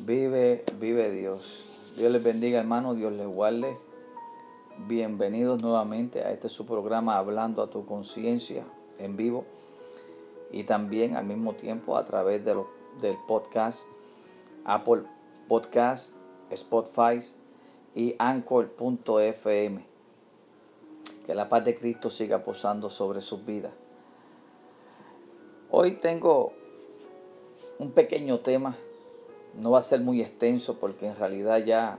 Vive, vive Dios. Dios les bendiga, hermano. Dios les guarde. Bienvenidos nuevamente a este su programa Hablando a tu conciencia en vivo y también al mismo tiempo a través de del podcast Apple Podcast, Spotify y Anchor.fm. Que la paz de Cristo siga posando sobre sus vidas. Hoy tengo un pequeño tema no va a ser muy extenso porque en realidad ya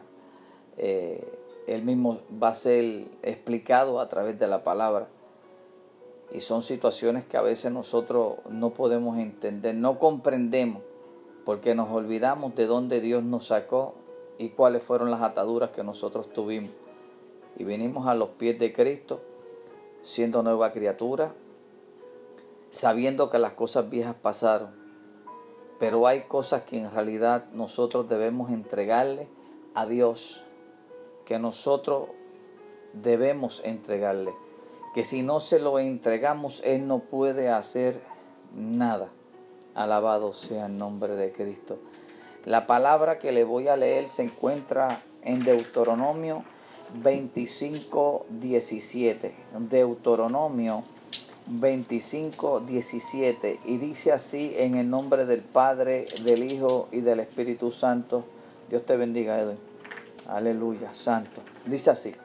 eh, él mismo va a ser explicado a través de la palabra. Y son situaciones que a veces nosotros no podemos entender, no comprendemos, porque nos olvidamos de dónde Dios nos sacó y cuáles fueron las ataduras que nosotros tuvimos. Y venimos a los pies de Cristo, siendo nueva criatura, sabiendo que las cosas viejas pasaron pero hay cosas que en realidad nosotros debemos entregarle a Dios, que nosotros debemos entregarle, que si no se lo entregamos, Él no puede hacer nada. Alabado sea el nombre de Cristo. La palabra que le voy a leer se encuentra en Deuteronomio 25, 17. Deuteronomio 25, 17 y dice así en el nombre del Padre, del Hijo y del Espíritu Santo. Dios te bendiga, Edwin. Aleluya, santo. Dice así.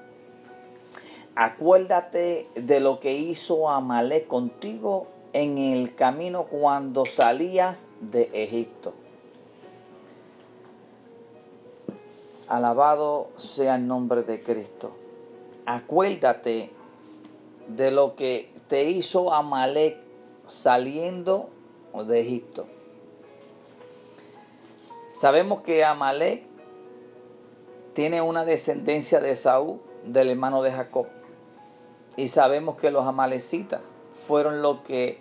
Acuérdate de lo que hizo Amalek contigo en el camino cuando salías de Egipto. Alabado sea el nombre de Cristo. Acuérdate de lo que te hizo Amalek saliendo de Egipto. Sabemos que Amalek tiene una descendencia de Saúl, del hermano de Jacob. Y sabemos que los amalecitas fueron los que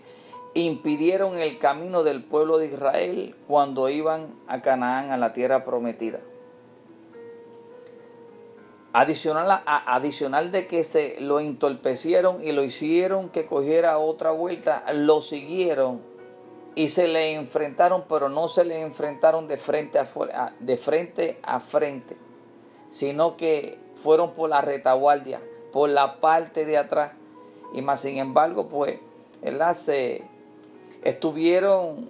impidieron el camino del pueblo de Israel cuando iban a Canaán, a la tierra prometida. Adicional, adicional de que se lo entorpecieron y lo hicieron que cogiera otra vuelta, lo siguieron y se le enfrentaron, pero no se le enfrentaron de frente a, de frente, a frente, sino que fueron por la retaguardia, por la parte de atrás. Y más sin embargo, pues, se estuvieron,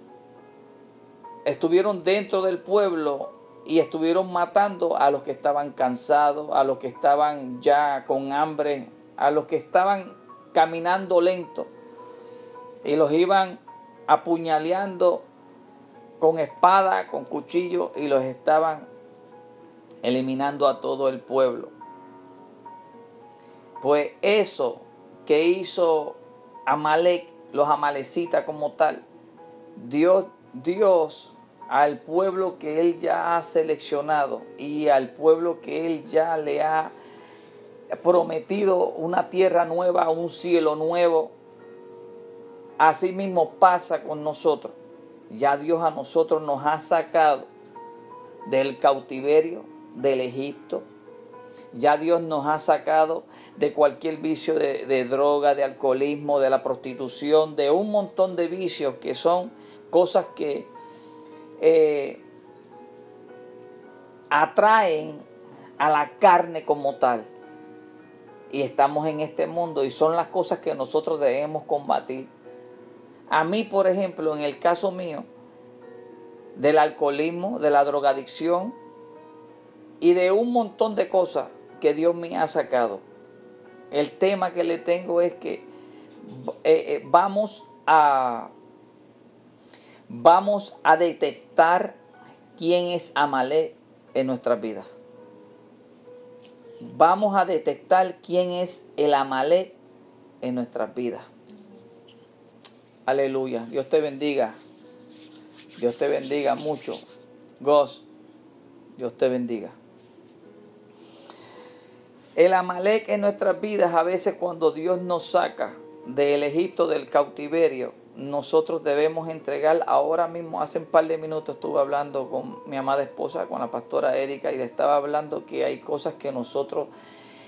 estuvieron dentro del pueblo y estuvieron matando a los que estaban cansados, a los que estaban ya con hambre, a los que estaban caminando lento y los iban apuñaleando con espada, con cuchillo y los estaban eliminando a todo el pueblo. Pues eso que hizo Amalek, los amalecitas como tal, Dios, Dios al pueblo que Él ya ha seleccionado y al pueblo que Él ya le ha prometido una tierra nueva, un cielo nuevo. Así mismo pasa con nosotros. Ya Dios a nosotros nos ha sacado del cautiverio del Egipto. Ya Dios nos ha sacado de cualquier vicio de, de, droga, de alcoholismo, de la prostitución, de un montón de vicios que son cosas que eh, atraen a la carne como tal. Y estamos en este mundo y son las cosas que nosotros debemos combatir. A mí, por ejemplo, en el caso mío, del alcoholismo, de la drogadicción y de un montón de cosas que Dios me ha sacado. El tema que le tengo es que eh, eh, vamos a vamos a detectar quién es Amalek en nuestras vidas. Vamos a detectar quién es el Amalek en nuestras vidas. Aleluya. Dios te bendiga. Dios te bendiga mucho. Gos. Dios te bendiga. El Amalek en nuestras vidas, a veces cuando Dios nos saca del Egipto, del cautiverio, nosotros debemos entregar ahora mismo, hace un par de minutos estuve hablando con mi amada esposa, con la pastora Erika, y le estaba hablando que hay cosas que nosotros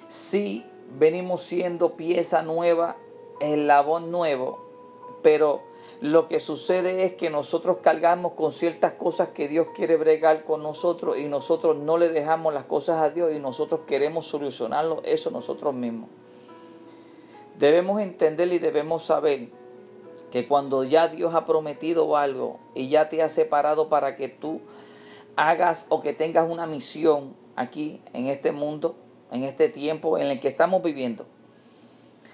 sí venimos siendo pieza nueva, eslabón nuevo, pero lo que sucede es que nosotros cargamos con ciertas cosas que Dios quiere bregar con nosotros y nosotros no le dejamos las cosas a Dios y nosotros queremos solucionarlo eso nosotros mismos. Debemos entender y debemos saber que cuando ya Dios ha prometido algo y ya te ha separado para que tú hagas o que tengas una misión aquí en este mundo, en este tiempo en el que estamos viviendo.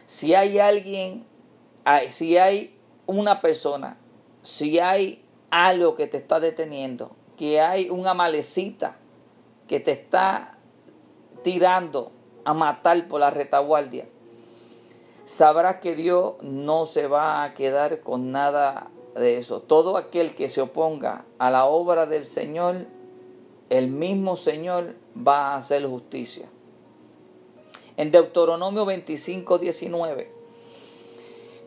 Si hay alguien, si hay una persona, si hay algo que te está deteniendo, que hay una malecita que te está tirando a matar por la retaguardia, sabrás que Dios no se va a quedar con nada de eso. Todo aquel que se oponga a la obra del Señor, el mismo Señor va a hacer justicia. En Deuteronomio 25, 19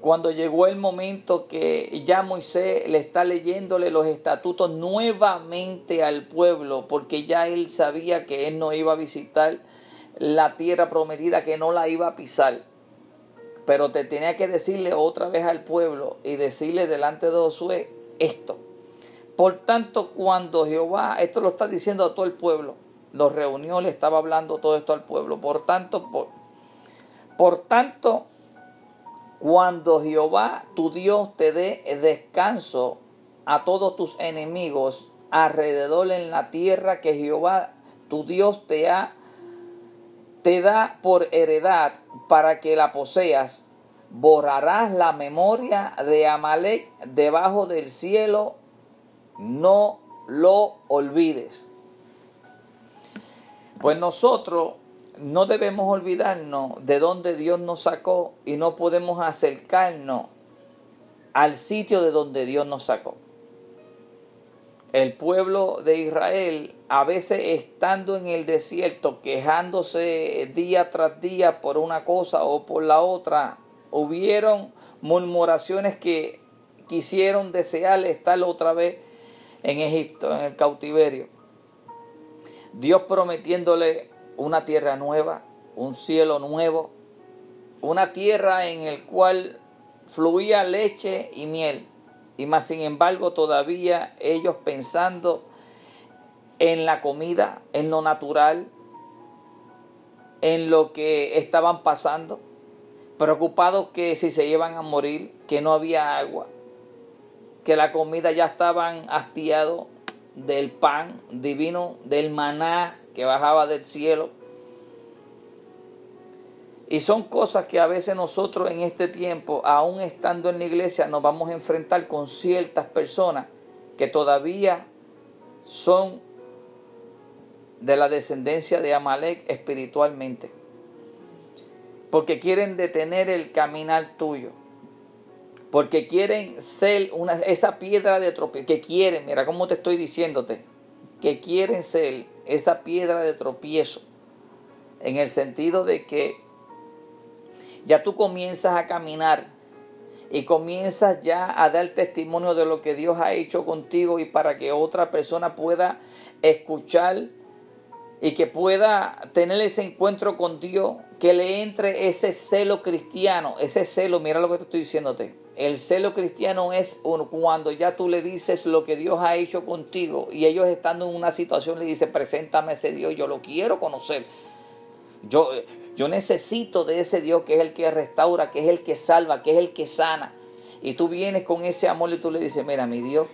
cuando llegó el momento que ya Moisés le está leyéndole los estatutos nuevamente al pueblo, porque ya él sabía que él no iba a visitar la tierra prometida, que no la iba a pisar. Pero te tenía que decirle otra vez al pueblo y decirle delante de Josué esto. Por tanto, cuando Jehová, esto lo está diciendo a todo el pueblo, los reunió, le estaba hablando todo esto al pueblo. Por tanto, por, por tanto, cuando Jehová tu Dios te dé descanso a todos tus enemigos alrededor en la tierra que Jehová tu Dios te ha te da por heredad para que la poseas, borrarás la memoria de Amalek debajo del cielo, no lo olvides. Pues nosotros no debemos olvidarnos de donde Dios nos sacó y no podemos acercarnos al sitio de donde Dios nos sacó. El pueblo de Israel, a veces estando en el desierto, quejándose día tras día por una cosa o por la otra, hubieron murmuraciones que quisieron desear estar otra vez en Egipto, en el cautiverio. Dios prometiéndole una tierra nueva, un cielo nuevo, una tierra en el cual fluía leche y miel. Y más sin embargo todavía ellos pensando en la comida, en lo natural, en lo que estaban pasando, preocupados que si se iban a morir, que no había agua, que la comida ya estaban hastiados del pan divino, del maná que bajaba del cielo. Y son cosas que a veces nosotros en este tiempo, aún estando en la iglesia, nos vamos a enfrentar con ciertas personas que todavía son de la descendencia de Amalek espiritualmente. Porque quieren detener el caminar tuyo. Porque quieren ser una, esa piedra de tropiezo. Que quieren, mira cómo te estoy diciéndote. Que quieren ser esa piedra de tropiezo, en el sentido de que ya tú comienzas a caminar y comienzas ya a dar testimonio de lo que Dios ha hecho contigo y para que otra persona pueda escuchar y que pueda tener ese encuentro con Dios, que le entre ese celo cristiano, ese celo, mira lo que te estoy diciéndote, el celo cristiano es cuando ya tú le dices lo que Dios ha hecho contigo y ellos estando en una situación le dicen, preséntame ese Dios, yo lo quiero conocer. Yo, yo necesito de ese Dios que es el que restaura, que es el que salva, que es el que sana. Y tú vienes con ese amor y tú le dices, mira mi Dios,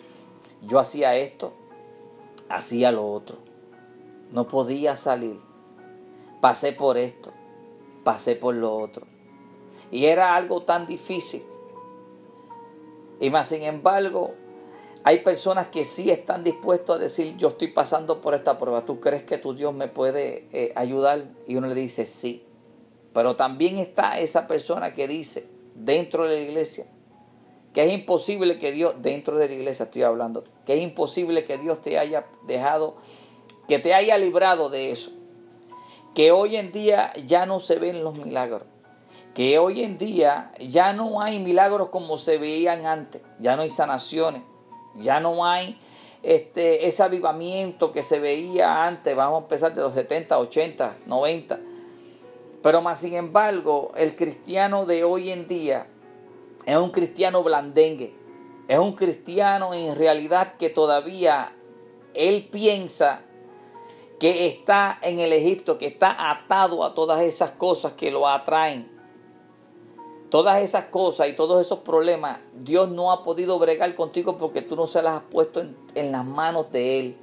yo hacía esto, hacía lo otro. No podía salir. Pasé por esto, pasé por lo otro. Y era algo tan difícil y más sin embargo, hay personas que sí están dispuestos a decir, yo estoy pasando por esta prueba, ¿tú crees que tu Dios me puede eh, ayudar? Y uno le dice, sí. Pero también está esa persona que dice, dentro de la iglesia, que es imposible que Dios, dentro de la iglesia estoy hablando, que es imposible que Dios te haya dejado, que te haya librado de eso. Que hoy en día ya no se ven los milagros que hoy en día ya no hay milagros como se veían antes, ya no hay sanaciones, ya no hay este, ese avivamiento que se veía antes, vamos a empezar de los 70, 80, 90. Pero más sin embargo, el cristiano de hoy en día es un cristiano blandengue, es un cristiano en realidad que todavía él piensa que está en el Egipto, que está atado a todas esas cosas que lo atraen. Todas esas cosas y todos esos problemas, Dios no ha podido bregar contigo porque tú no se las has puesto en, las manos de Él.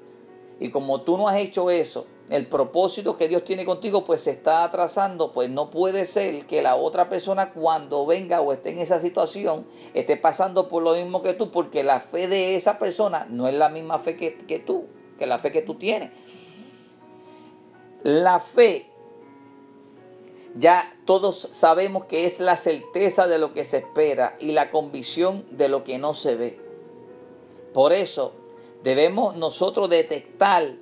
Y como tú no has hecho eso, el propósito que Dios tiene contigo pues se está atrasando, pues no puede ser que la otra persona cuando venga o esté en esa situación esté pasando por lo mismo que tú, porque la fe de esa persona no es la misma fe que tú, que la fe que tú tienes. La fe, ya todos sabemos que es la certeza de lo que se espera y la convicción de lo que no se ve. Por eso debemos nosotros detectar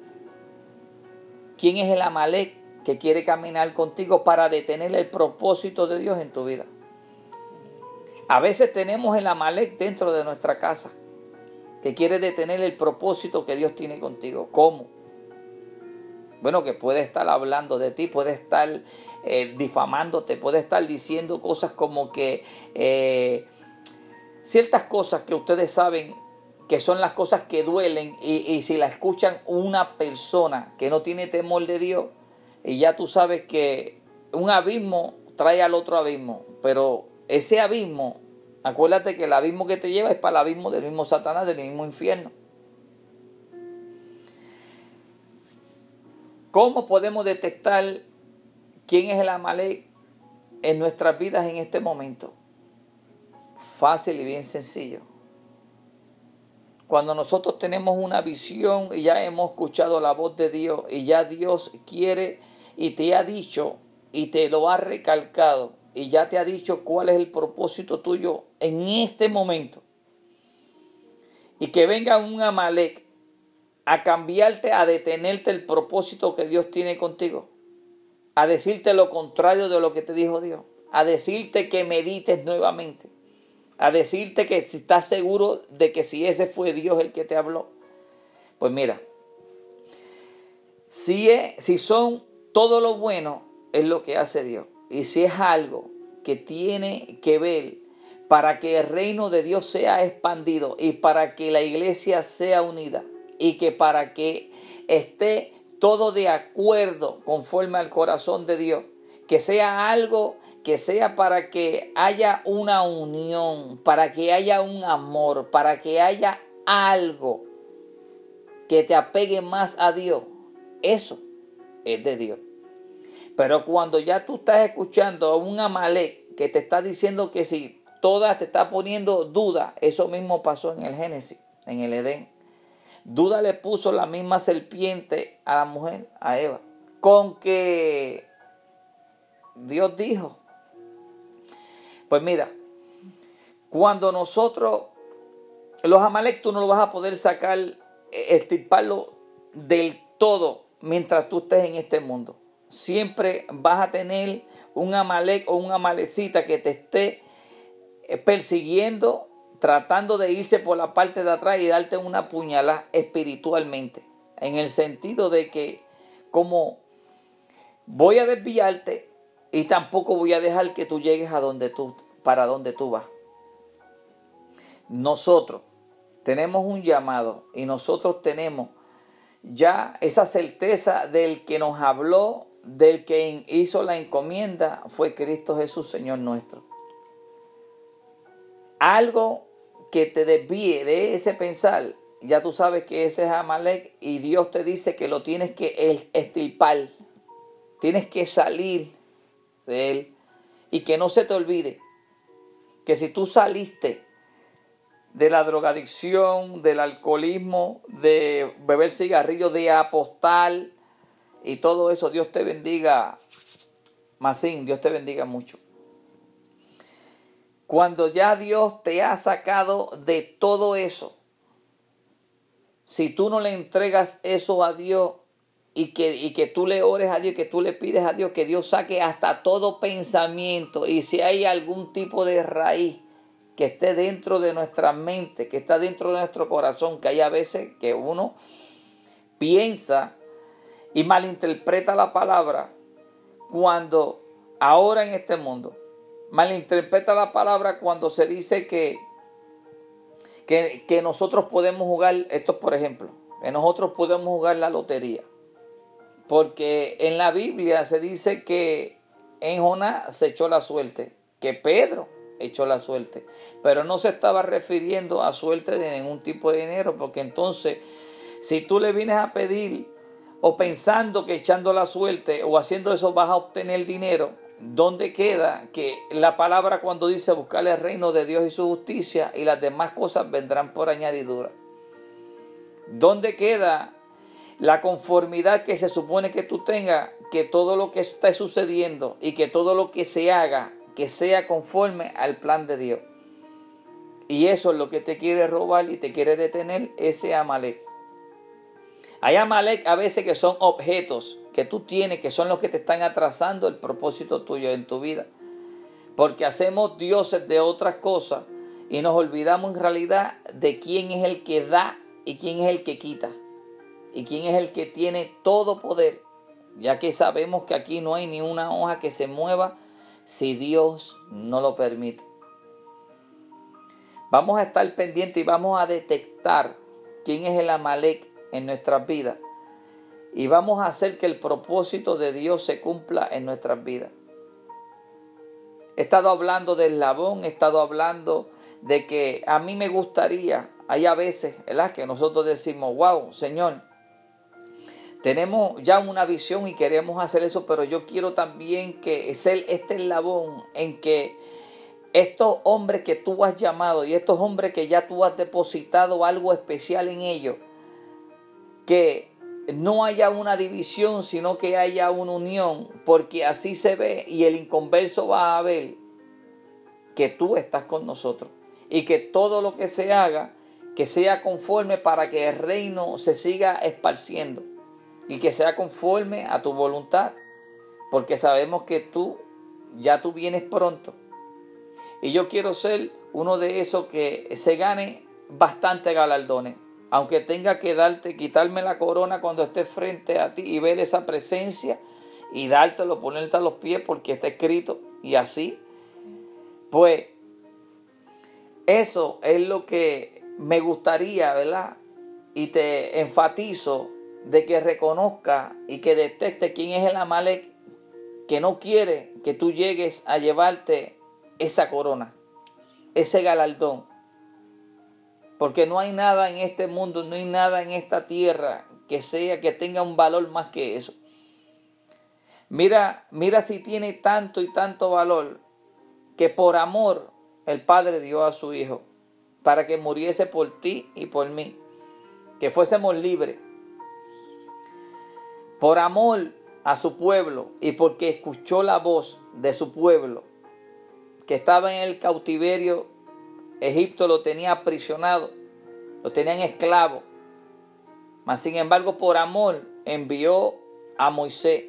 quién es el Amalek que quiere caminar contigo para detener el propósito de Dios en tu vida. A veces tenemos el Amalek dentro de nuestra casa que quiere detener el propósito que Dios tiene contigo. ¿Cómo? Bueno, que puede estar hablando de ti, puede estar eh, difamándote, puede estar diciendo cosas como que eh, ciertas cosas que ustedes saben que son las cosas que duelen y, si la escuchan una persona que no tiene temor de Dios, y ya tú sabes que un abismo trae al otro abismo, pero ese abismo, acuérdate que el abismo que te lleva es para el abismo del mismo Satanás, del mismo infierno. ¿Cómo podemos detectar quién es el Amalek en nuestras vidas en este momento? Fácil y bien sencillo cuando nosotros tenemos una visión y ya hemos escuchado la voz de Dios y ya Dios quiere y te ha dicho y te lo ha recalcado y ya te ha dicho cuál es el propósito tuyo en este momento. Y que venga un Amalek a cambiarte, a detenerte el propósito que Dios tiene contigo. A decirte lo contrario de lo que te dijo Dios. A decirte que medites nuevamente a decirte que estás seguro de que si ese fue Dios el que te habló. Pues mira, si, es, si son todo lo bueno, es lo que hace Dios. Y si es algo que tiene que ver para que el reino de Dios sea expandido y para que la iglesia sea unida y que para que esté todo de acuerdo conforme al corazón de Dios, que sea algo que sea para que haya una unión, para que haya un amor, para que haya algo que te apegue más a Dios. Eso es de Dios. Pero cuando ya tú estás escuchando a un Amalek que te está diciendo que si toda te está poniendo duda, eso mismo pasó en el Génesis, en el Edén. Duda le puso la misma serpiente a la mujer, a Eva, con que Dios dijo. Pues mira, cuando nosotros, los Amalek tú no lo vas a poder sacar, estirparlo del todo mientras tú estés en este mundo. Siempre vas a tener un Amalek o un Amalecita que te esté eh, persiguiendo, tratando de irse por la parte de atrás y darte una puñalada espiritualmente. En el sentido de que, como voy a desviarte, y tampoco voy a dejar que tú llegues a donde tú, para donde tú vas. Nosotros tenemos un llamado y nosotros tenemos ya esa certeza del que nos habló, del que hizo la encomienda, fue Cristo Jesús, Señor nuestro. Algo que te desvíe de ese pensar, ya tú sabes que ese es Amalek y Dios te dice que lo tienes que estirpar, tienes que salir de Él. Y que no se te olvide que si tú saliste de la drogadicción, del alcoholismo, de beber cigarrillos, de apostar y todo eso, Dios te bendiga. Masín, Dios te bendiga mucho. Cuando ya Dios te ha sacado de todo eso, si tú no le entregas eso a Dios, y que, y que tú le ores a Dios, que tú le pides a Dios que Dios saque hasta todo pensamiento y si hay algún tipo de raíz que esté dentro de nuestra mente, que está dentro de nuestro corazón, que hay a veces que uno piensa y malinterpreta la palabra cuando ahora en este mundo malinterpreta la palabra cuando se dice que que, que nosotros podemos jugar, esto por ejemplo, que nosotros podemos jugar la lotería. Porque en la Biblia se dice que en Jonás se echó la suerte, que Pedro echó la suerte. Pero no se estaba refiriendo a suerte de ningún tipo de dinero, porque entonces, si tú le vienes a pedir o pensando que echando la suerte o haciendo eso vas a obtener dinero, ¿dónde queda que la palabra cuando dice buscar el reino de Dios y su justicia y las demás cosas vendrán por añadidura? ¿Dónde queda la conformidad que se supone que tú tengas, que todo lo que está sucediendo y que todo lo que se haga, que sea conforme al plan de Dios? Y eso es lo que te quiere robar y te quiere detener ese Amalek. Hay Amalek a veces que son objetos que tú tienes, que son los que te están atrasando el propósito tuyo en tu vida. Porque hacemos dioses de otras cosas y nos olvidamos en realidad de quién es el que da y quién es el que quita. Y quién es el que tiene todo poder. Ya que sabemos que aquí no hay ni una hoja que se mueva si Dios no lo permite. Vamos a estar pendientes y vamos a detectar quién es el Amalek en nuestras vidas. Y vamos a hacer que el propósito de Dios se cumpla en nuestras vidas. He estado hablando del labón, he estado hablando de que a mí me gustaría, hay a veces, ¿verdad? Que nosotros decimos, wow, Señor, tenemos ya una visión y queremos hacer eso, pero yo quiero también que ser este labón en que estos hombres que tú has llamado y estos hombres que ya tú has depositado algo especial en ellos, que no haya una división, sino que haya una unión, porque así se ve y el inconverso va a ver que tú estás con nosotros y que todo lo que se haga, que sea conforme para que el reino se siga esparciendo y que sea conforme a tu voluntad, porque sabemos que tú ya tú vienes pronto. Y yo quiero ser uno de esos que se gane bastante galardones aunque tenga que darte, quitarme la corona cuando esté frente a ti y ver esa presencia y dártelo, ponerte a los pies porque está escrito y así, pues eso es lo que me gustaría, ¿verdad? Y te enfatizo de que reconozca y que detecte quién es el Amalek que no quiere que tú llegues a llevarte esa corona, ese galardón. Porque no hay nada en este mundo, no hay nada en esta tierra que sea que tenga un valor más que eso. Mira, mira si tiene tanto y tanto valor que por amor el Padre dio a su Hijo para que muriese por ti y por mí, que fuésemos libres. Por amor a su pueblo y porque escuchó la voz de su pueblo, que estaba en el cautiverio Egipto lo tenía aprisionado, lo tenían esclavo. Mas sin embargo, por amor, envió a Moisés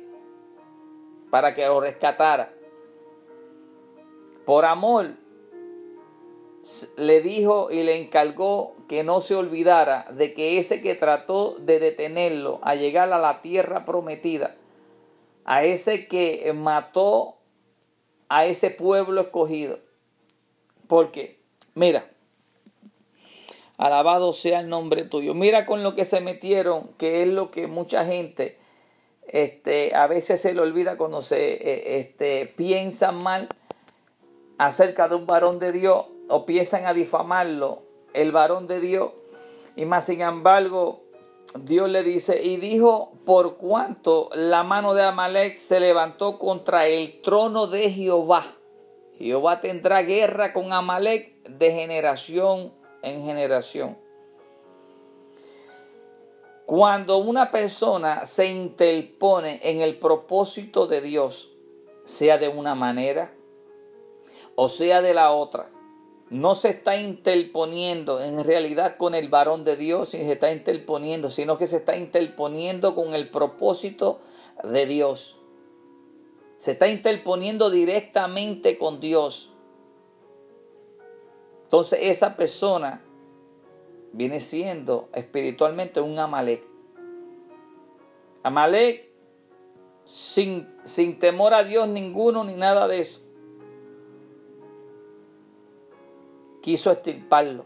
para que lo rescatara. Por amor, le dijo y le encargó que no se olvidara de que ese que trató de detenerlo a llegar a la tierra prometida, a ese que mató a ese pueblo escogido. Porque Mira, alabado sea el nombre tuyo. Mira con lo que se metieron, que es lo que mucha gente este, a veces se le olvida cuando se eh, este, piensan mal acerca de un varón de Dios o piensan a difamarlo, el varón de Dios. Y más sin embargo, Dios le dice, y dijo, por cuanto la mano de Amalek se levantó contra el trono de Jehová Jehová tendrá guerra con Amalek de generación en generación. Cuando una persona se interpone en el propósito de Dios, sea de una manera o sea de la otra, no se está interponiendo en realidad con el varón de Dios, ni se está interponiendo, sino que se está interponiendo con el propósito de Dios se está interponiendo directamente con Dios. Entonces esa persona viene siendo espiritualmente un Amalek. Amalek sin, sin temor a Dios ninguno ni nada de eso. Quiso estirparlo.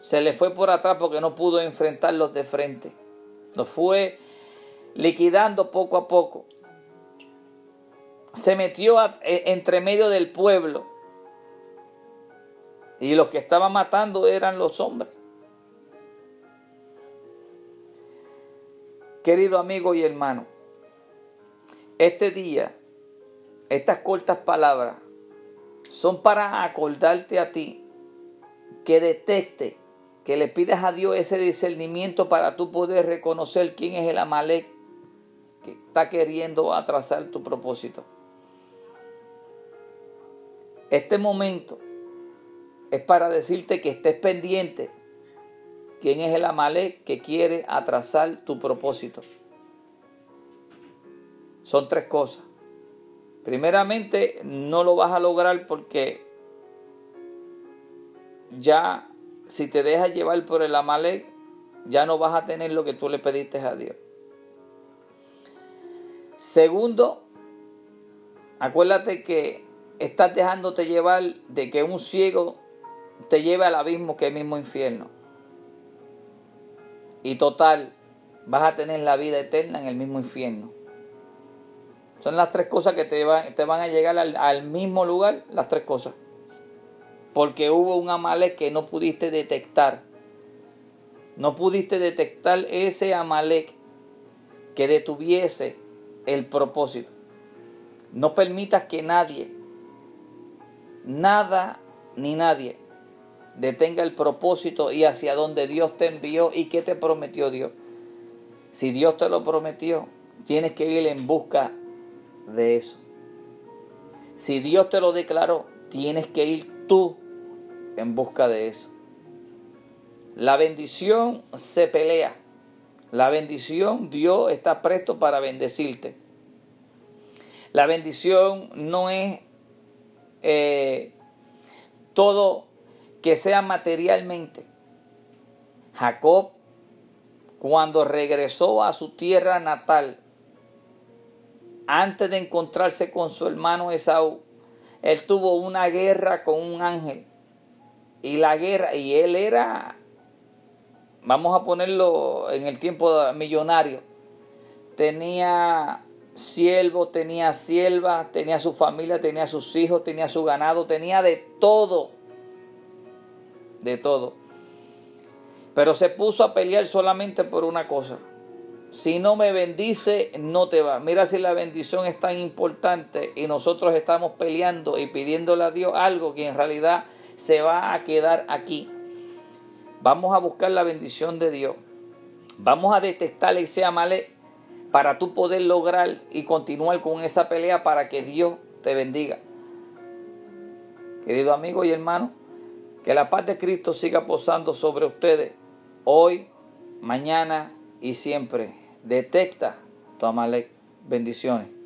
Se le fue por atrás porque no pudo enfrentarlos de frente. Los fue liquidando poco a poco. Se metió e, entre medio del pueblo. Y los que estaban matando eran los hombres. Querido amigo y hermano, este día, estas cortas palabras son para acordarte a ti que detecte, que le pidas a Dios ese discernimiento para tú poder reconocer quién es el Amalek que está queriendo atrasar tu propósito. Este momento es para decirte que estés pendiente quién es el Amalek que quiere atrasar tu propósito. Son tres cosas. Primeramente, no lo vas a lograr porque ya si te dejas llevar por el Amalek, ya no vas a tener lo que tú le pediste a Dios. Segundo, acuérdate que estás dejándote llevar de que un ciego te lleve al abismo que es el mismo infierno. Y total, vas a tener la vida eterna en el mismo infierno. Son las tres cosas que te, van a llegar al, al, mismo lugar, las tres cosas. Porque hubo un Amalek que no pudiste detectar. No pudiste detectar ese Amalek que detuviese el propósito. No permitas que nadie, nada ni nadie detenga el propósito y hacia donde Dios te envió y qué te prometió Dios. Si Dios te lo prometió, tienes que ir en busca de eso. Si Dios te lo declaró, tienes que ir tú en busca de eso. La bendición se pelea. La bendición, Dios está presto para bendecirte. La bendición no es eh, todo que sea materialmente. Jacob, cuando regresó a su tierra natal, antes de encontrarse con su hermano Esaú, él tuvo una guerra con un ángel. Y la guerra, y él era, vamos a ponerlo en el tiempo millonario, tenía siervo, tenía sierva, tenía su familia, tenía sus hijos, tenía su ganado, tenía de todo de todo. Pero se puso a pelear solamente por una cosa. Si no me bendice, no te va. Mira si la bendición es tan importante y nosotros estamos peleando y pidiéndole a Dios algo que en realidad se va a quedar aquí. Vamos a buscar la bendición de Dios. Vamos a detestar ese amale para tú poder lograr y continuar con esa pelea para que Dios te bendiga. Querido amigo y hermano, que la paz de Cristo siga posando sobre ustedes hoy, mañana y siempre. Detecta tu Amalek. Bendiciones.